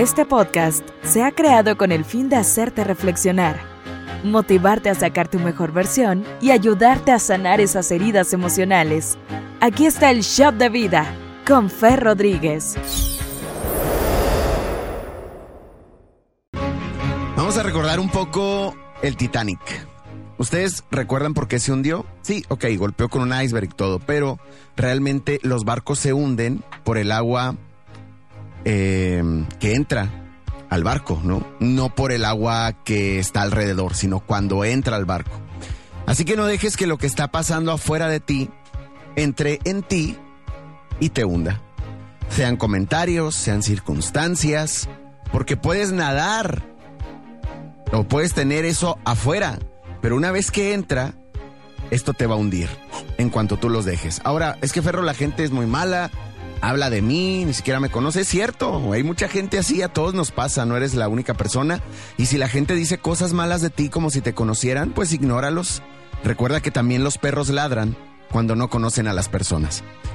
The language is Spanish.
Este podcast se ha creado con el fin de hacerte reflexionar, motivarte a sacar tu mejor versión y ayudarte a sanar esas heridas emocionales. Aquí está el Shop de Vida con Fer Rodríguez. Vamos a recordar un poco el Titanic. ¿Ustedes recuerdan por qué se hundió? Sí, ok, golpeó con un iceberg y todo, pero realmente los barcos se hunden por el agua eh, que entra al barco, ¿no? No por el agua que está alrededor, sino cuando entra al barco. Así que no dejes que lo que está pasando afuera de ti entre en ti y te hunda. Sean comentarios, sean circunstancias, porque puedes nadar o puedes tener eso afuera, pero una vez que entra, esto te va a hundir en cuanto tú los dejes. Ahora, es que Ferro, la gente es muy mala, habla de mí, ni siquiera me conoce. Es cierto, hay mucha gente así, a todos nos pasa, no eres la única persona. Y si la gente dice cosas malas de ti como si te conocieran, pues ignóralos. Recuerda que también los perros ladran cuando no conocen a las personas.